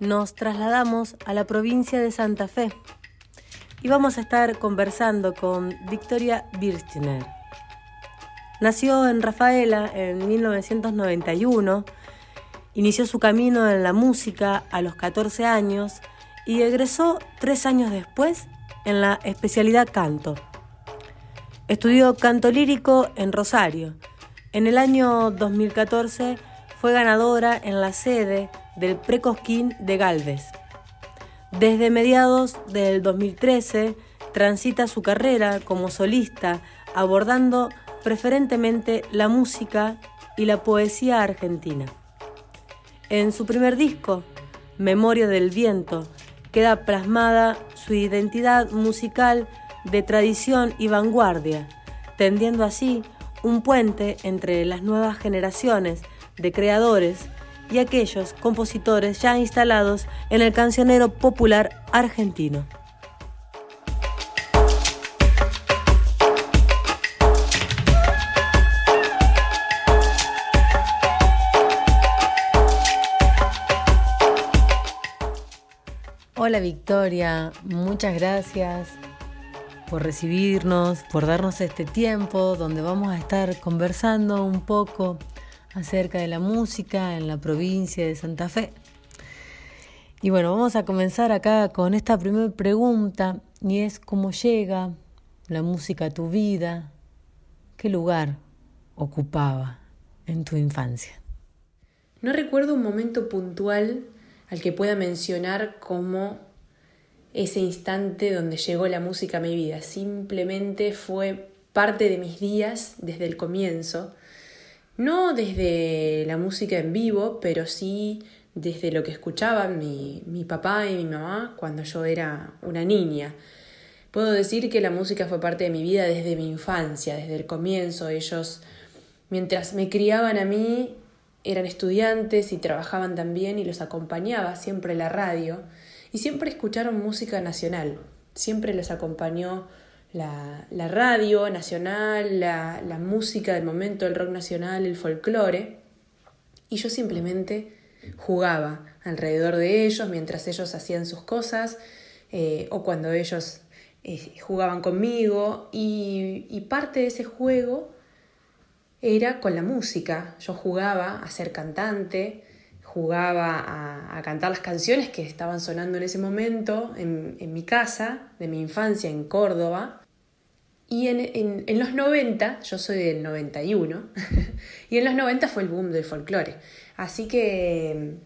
nos trasladamos a la provincia de Santa Fe y vamos a estar conversando con Victoria Birchner. Nació en Rafaela en 1991, inició su camino en la música a los 14 años y egresó tres años después en la especialidad canto. Estudió canto lírico en Rosario en el año 2014 fue ganadora en la sede del Precosquín de Galvez. Desde mediados del 2013 transita su carrera como solista abordando preferentemente la música y la poesía argentina. En su primer disco, Memoria del Viento, queda plasmada su identidad musical de tradición y vanguardia, tendiendo así un puente entre las nuevas generaciones de creadores y aquellos compositores ya instalados en el cancionero popular argentino. Hola Victoria, muchas gracias por recibirnos, por darnos este tiempo donde vamos a estar conversando un poco acerca de la música en la provincia de Santa Fe. Y bueno, vamos a comenzar acá con esta primera pregunta y es cómo llega la música a tu vida, qué lugar ocupaba en tu infancia. No recuerdo un momento puntual al que pueda mencionar como ese instante donde llegó la música a mi vida. Simplemente fue parte de mis días desde el comienzo. No desde la música en vivo, pero sí desde lo que escuchaban mi, mi papá y mi mamá cuando yo era una niña. Puedo decir que la música fue parte de mi vida desde mi infancia, desde el comienzo. Ellos, mientras me criaban a mí, eran estudiantes y trabajaban también y los acompañaba siempre la radio y siempre escucharon música nacional, siempre les acompañó la, radio nacional, la, la, música del momento, el rock nacional, el folclore, y yo simplemente jugaba alrededor de ellos mientras ellos hacían sus cosas eh, o cuando ellos eh, jugaban conmigo y, y parte de ese juego era con la música. Yo jugaba a ser cantante, jugaba a, cantar las canciones que estaban sonando en ese momento en, mi casa, de mi infancia en Córdoba. Y en, en, los 90, yo soy del 91, y en los 90 fue el boom del folclore. Así que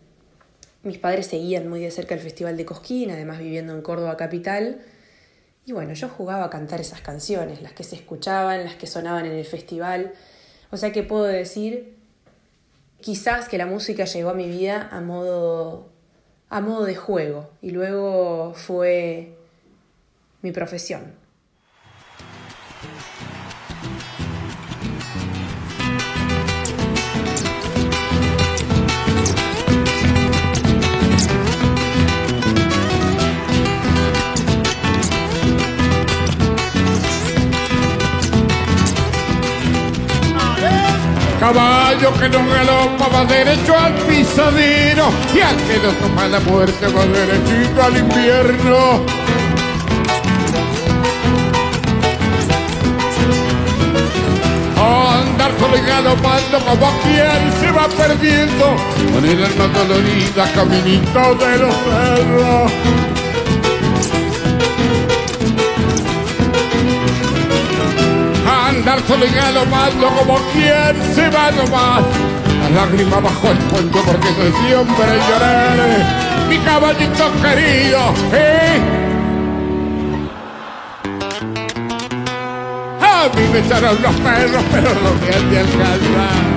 mm, mis padres seguían muy de cerca el Festival de Cosquín, además viviendo en Córdoba capital. Y bueno, yo jugaba a cantar esas canciones, las que se escuchaban, las que sonaban en el festival. O sea que puedo decir quizás que la música llegó a mi vida a modo, a modo de juego y luego fue mi profesión. Caballo que no galopa va derecho al pisadero y al que no toma la muerte va derechito al invierno. andar solo y galopando como quien se va perdiendo con el alma dolorida caminito de los cerros. Solo y galopando como quien se va nomás. La lágrima bajo el puente porque soy siempre llorar. Mi caballito querido, ¿eh? A mí me echaron los perros, pero no me han de alcanzar.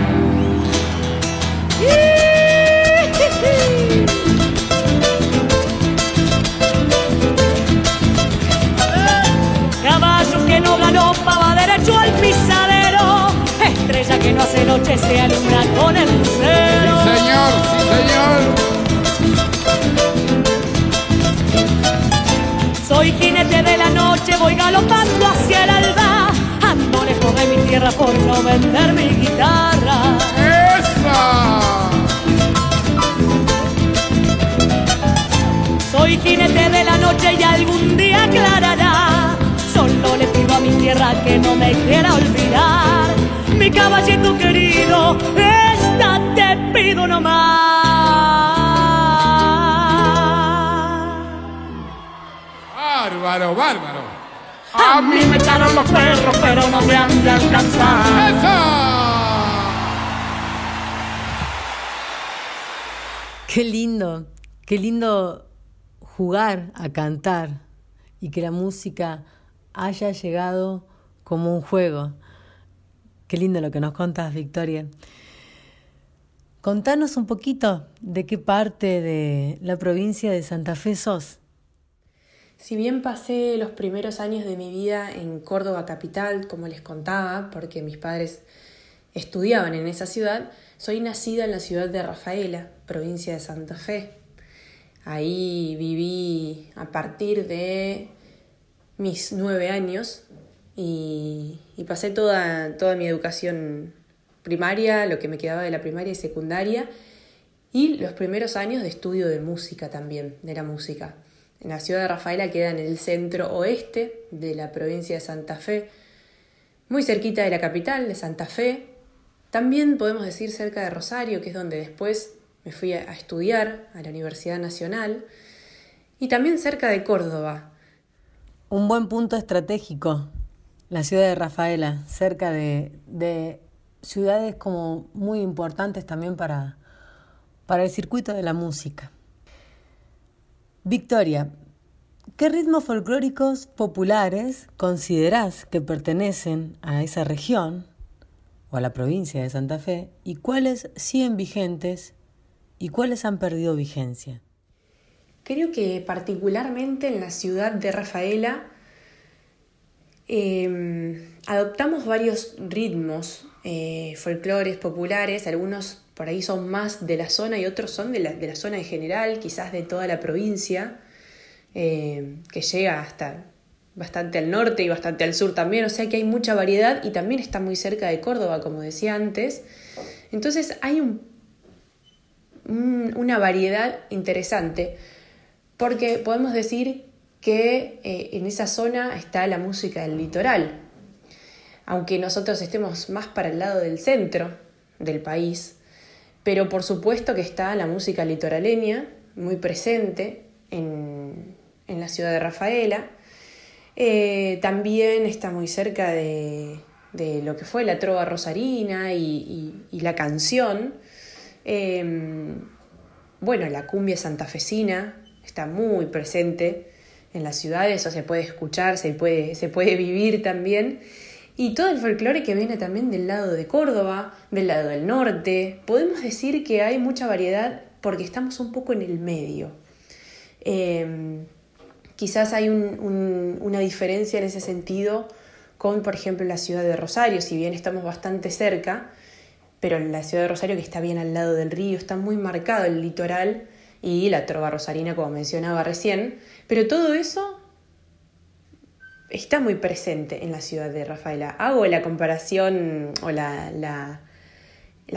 No hace noche se alumbra con el lucero. Sí, señor, sí, señor. Soy jinete de la noche, voy galopando hacia el alba. Ando lejos de mi tierra por no vender mi guitarra. ¡Esa! Soy jinete de la noche y algún día aclarará. Solo le pido a mi tierra que no me quiera olvidar. Mi caballito querido, esta te pido nomás. Bárbaro, bárbaro. A mí me echaron los perros, pero no me han de alcanzar. ¡Esa! Qué lindo, qué lindo jugar a cantar y que la música haya llegado como un juego. Qué lindo lo que nos contás, Victoria. Contanos un poquito de qué parte de la provincia de Santa Fe sos. Si bien pasé los primeros años de mi vida en Córdoba capital, como les contaba, porque mis padres estudiaban en esa ciudad, soy nacida en la ciudad de Rafaela, provincia de Santa Fe. Ahí viví a partir de mis nueve años y, y pasé toda, toda mi educación primaria, lo que me quedaba de la primaria y secundaria, y los primeros años de estudio de música también, de la música. En la ciudad de Rafaela queda en el centro oeste de la provincia de Santa Fe, muy cerquita de la capital de Santa Fe. También podemos decir cerca de Rosario, que es donde después me fui a estudiar a la Universidad Nacional. Y también cerca de Córdoba. Un buen punto estratégico, la ciudad de Rafaela, cerca de, de ciudades como muy importantes también para, para el circuito de la música. Victoria, ¿qué ritmos folclóricos populares considerás que pertenecen a esa región o a la provincia de Santa Fe y cuáles siguen vigentes y cuáles han perdido vigencia? Creo que particularmente en la ciudad de Rafaela eh, adoptamos varios ritmos eh, folclores populares, algunos por ahí son más de la zona y otros son de la, de la zona en general, quizás de toda la provincia, eh, que llega hasta bastante al norte y bastante al sur también, o sea que hay mucha variedad y también está muy cerca de Córdoba, como decía antes. Entonces hay un, una variedad interesante, porque podemos decir que eh, en esa zona está la música del litoral, aunque nosotros estemos más para el lado del centro del país, pero por supuesto que está la música litoraleña muy presente en, en la ciudad de Rafaela. Eh, también está muy cerca de, de, lo que fue la trova rosarina y, la canción. Eh, bueno, la cumbia santafesina está muy presente en las ciudades, o se puede escuchar, se puede, se puede vivir también. Y todo el folclore que viene también del lado de Córdoba, del lado del norte. Podemos decir que hay mucha variedad porque estamos un poco en el medio. Eh, quizás hay un, un, una diferencia en ese sentido con, por ejemplo, la ciudad de Rosario, si bien estamos bastante cerca, pero la ciudad de Rosario que está bien al lado del río, está muy marcado el litoral y la trova rosarina, como mencionaba recién, pero todo eso está muy presente en la ciudad de Rafaela. Hago la comparación o la, la,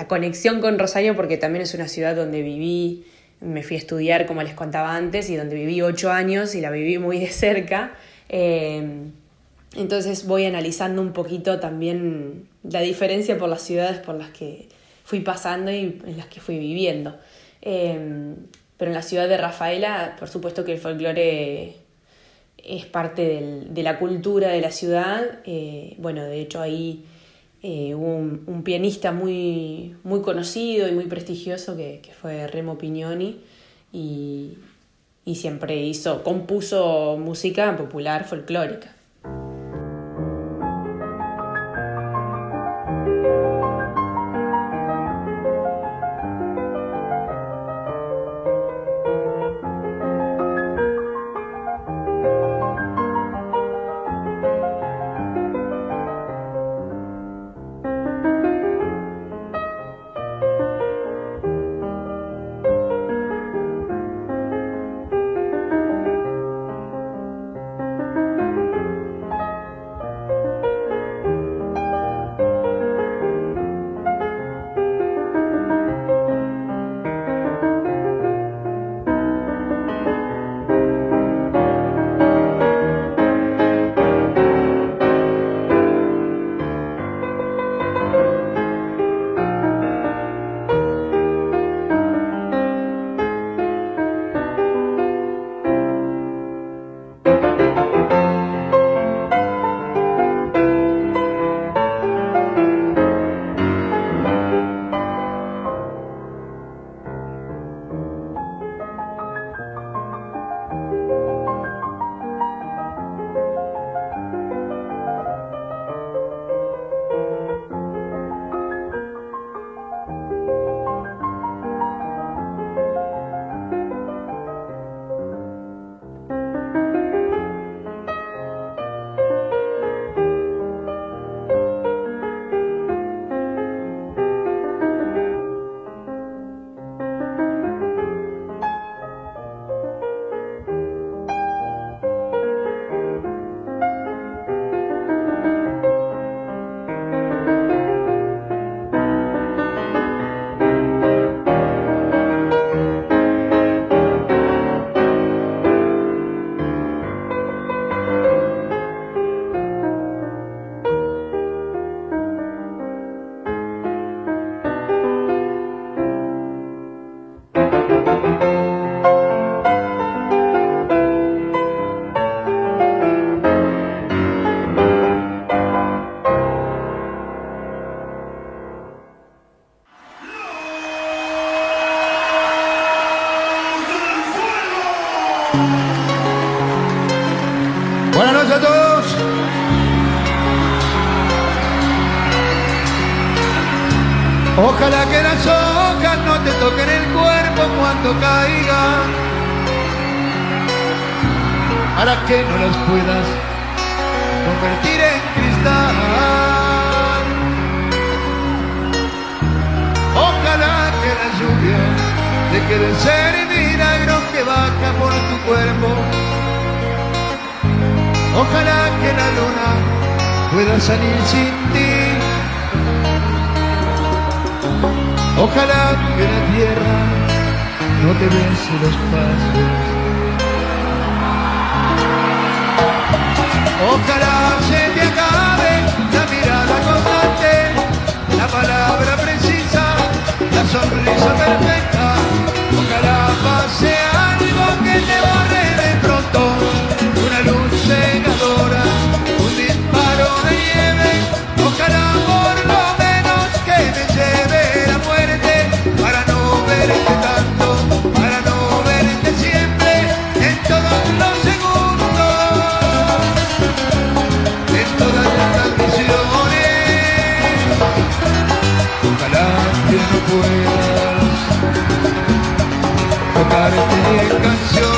conexión con Rosario porque también es una ciudad donde viví, me fui a estudiar como les contaba antes y donde viví ocho años y la viví muy de cerca. Eh, entonces voy analizando un poquito también la diferencia por las ciudades por las que fui pasando y en las que fui viviendo. Eh, pero en la ciudad de Rafaela, por supuesto que el folclore es parte de la cultura de la ciudad. Eh, bueno, de hecho ahí eh, hubo un, pianista muy, muy conocido y muy prestigioso que, fue Remo Pignoni y, y siempre hizo, compuso música popular folclórica. que no las puedas convertir en cristal. Ojalá que la lluvia deje de ser el milagro que baja por tu cuerpo. Ojalá que la luna pueda salir sin ti. Ojalá que la tierra no te vence los padres. sonrisa perfecta, ojalá pase algo que te borre. 枯れて感傷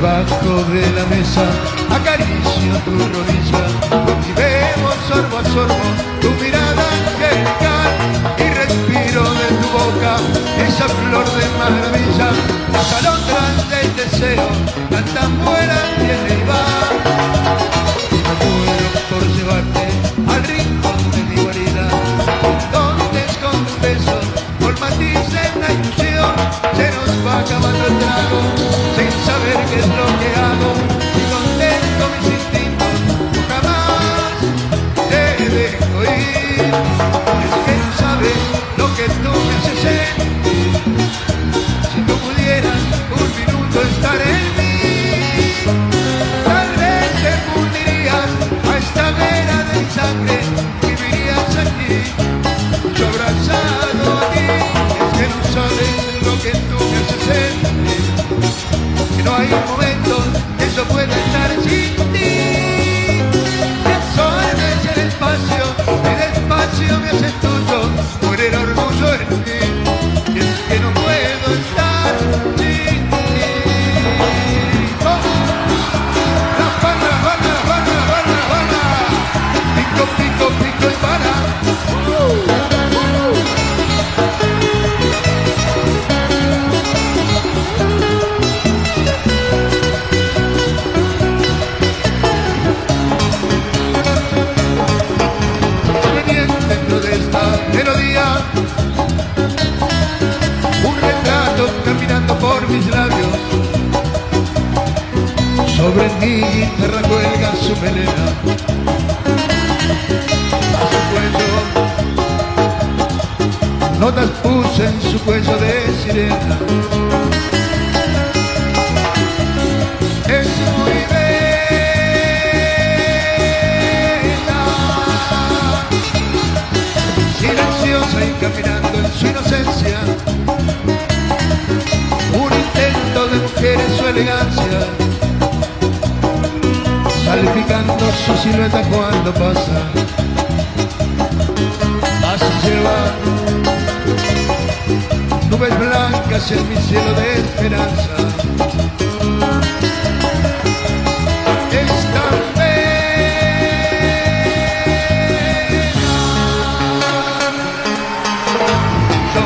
debajo de la mesa, acaricio tu rodilla. Y vemos sorbo a sorbo tu mirada. esa flor de maravilla, las alondras del deseo, la tan buena viene y va. Muero por llevarte al rincón de mi guarida, donde escondo un beso, por matiz en la ilusión, se nos va acabando el trago, sin saber qué es lo que hago. Estás en mi cielo de esperanza. Esta pena. Yo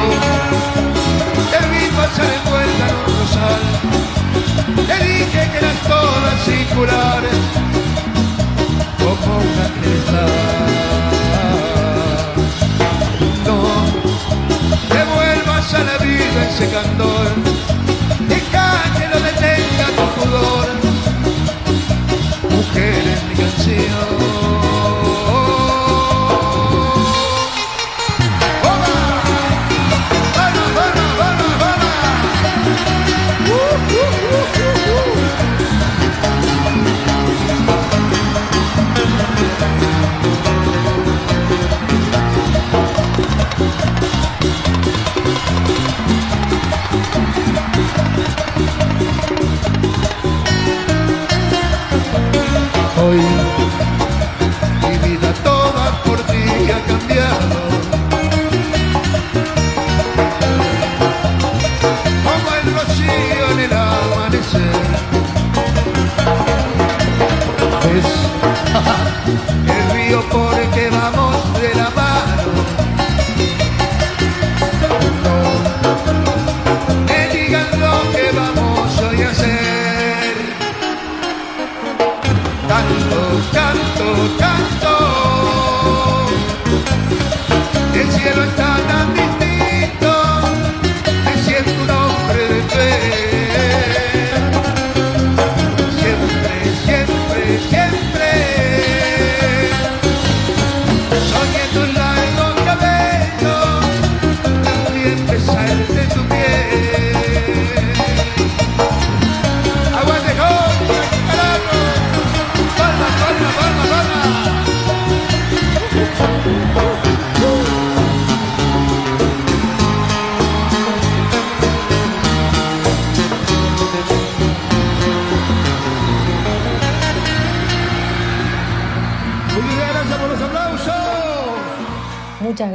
te vi pasar envuelta rosal. Te dije que eras toda singular, como una cristal. Vida ese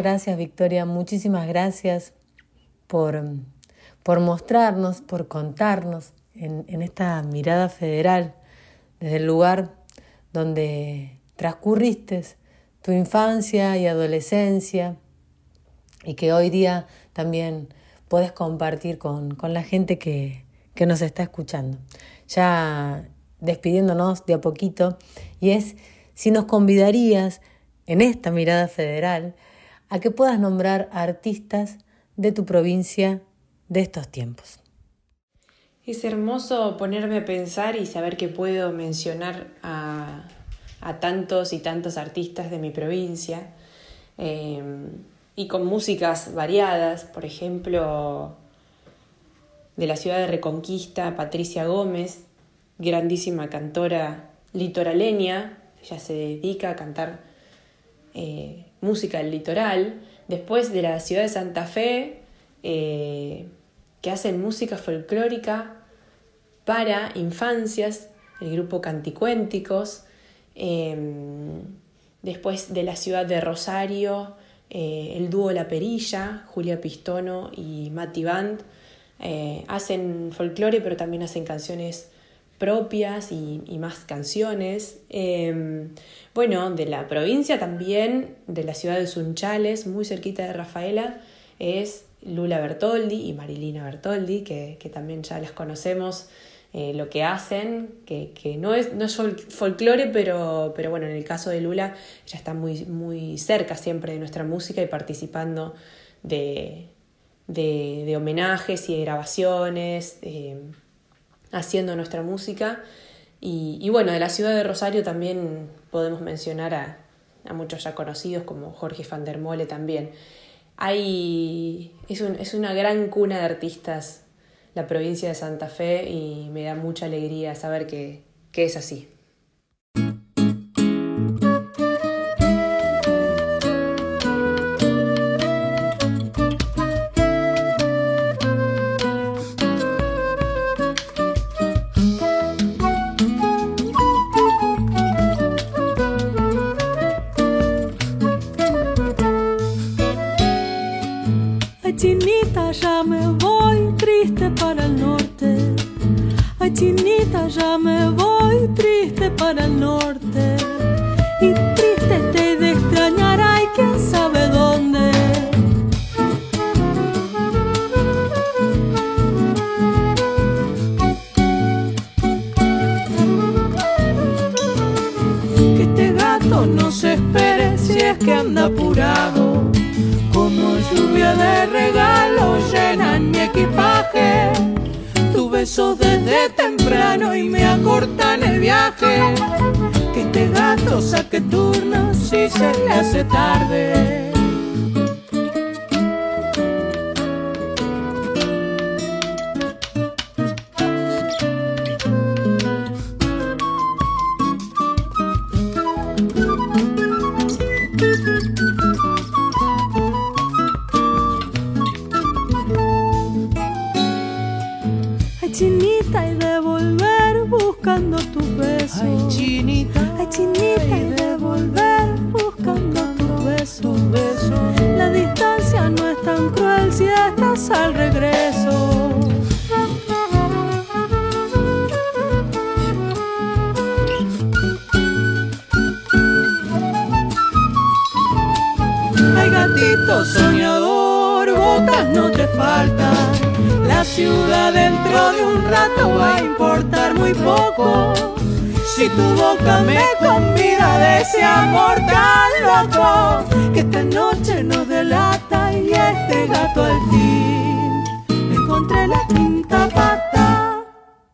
gracias, Victoria. Muchísimas gracias por, por mostrarnos, por contarnos en, esta mirada federal, desde el lugar donde transcurriste tu infancia y adolescencia y que hoy día también puedes compartir con, con la gente que, que nos está escuchando. Ya despidiéndonos de a poquito, y es si nos convidarías en esta mirada federal a que puedas nombrar artistas de tu provincia de estos tiempos. Es hermoso ponerme a pensar y saber que puedo mencionar a, a tantos y tantos artistas de mi provincia eh, y con músicas variadas, por ejemplo, de la ciudad de Reconquista, Patricia Gómez, grandísima cantora litoraleña, ella se dedica a cantar eh, música del litoral, después de la ciudad de Santa Fe, eh, que hacen música folclórica para infancias, el grupo Canticuénticos, eh, después de la ciudad de Rosario, eh, el dúo La Perilla, Julia Pistono y Mati Band, eh, hacen folclore pero también hacen canciones propias y, más canciones. Eh, bueno, de la provincia también, de la ciudad de Sunchales, muy cerquita de Rafaela, es Lula Bertoldi y Marilina Bertoldi, que, también ya las conocemos, eh, lo que hacen, que, no es, no es fol- folclore, pero, pero bueno, en el caso de Lula, ella está muy, muy cerca siempre de nuestra música y participando de, de, homenajes y de grabaciones, eh, haciendo nuestra música. Y, y bueno, de la ciudad de Rosario también podemos mencionar a, a muchos ya conocidos como Jorge van der Mole también. Hay, es, un- es una gran cuna de artistas la provincia de Santa Fe y me da mucha alegría saber que, que es así. Que anda apurado. Como lluvia de regalos llenan mi equipaje. Tu beso desde temprano y me acortan el viaje. Que este gato saque turno si se le hace tarde. Al regreso. Ay, gatito soñador, botas no te faltan. La ciudad dentro de un rato va a importar muy poco. Si tu boca me convida de ese amor tan loco, que esta noche nos delata y este gato al fin encontré la quinta pata.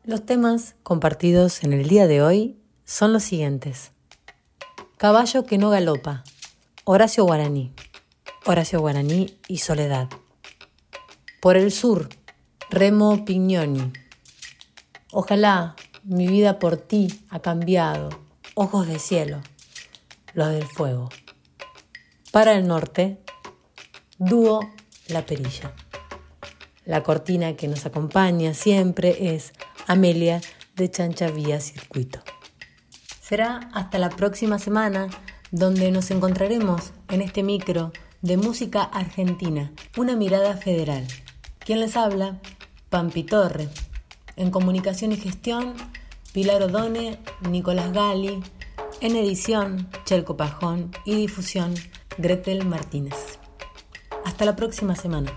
Los temas compartidos en el día de hoy son los siguientes. Caballo que no galopa. Horacio Guaraní. Horacio Guaraní y Soledad. Por el sur. Remo Pignoni. Ojalá mi vida por ti ha cambiado. Ojos de cielo. Los del fuego. Para el norte. Dúo La Perilla. La cortina que nos acompaña siempre es Amelia de Chancha Vía Circuito. Será hasta la próxima semana donde nos encontraremos en este micro de música argentina, una mirada federal. ¿Quién les habla? Pampi Torre. En comunicación y gestión, Pilar Odone, Nicolás Gali. En edición, Chelco Pajón y difusión, Gretel Martínez. Hasta la próxima semana.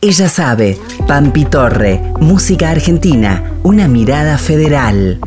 Ella sabe, Pampi Torre, música argentina, una mirada federal.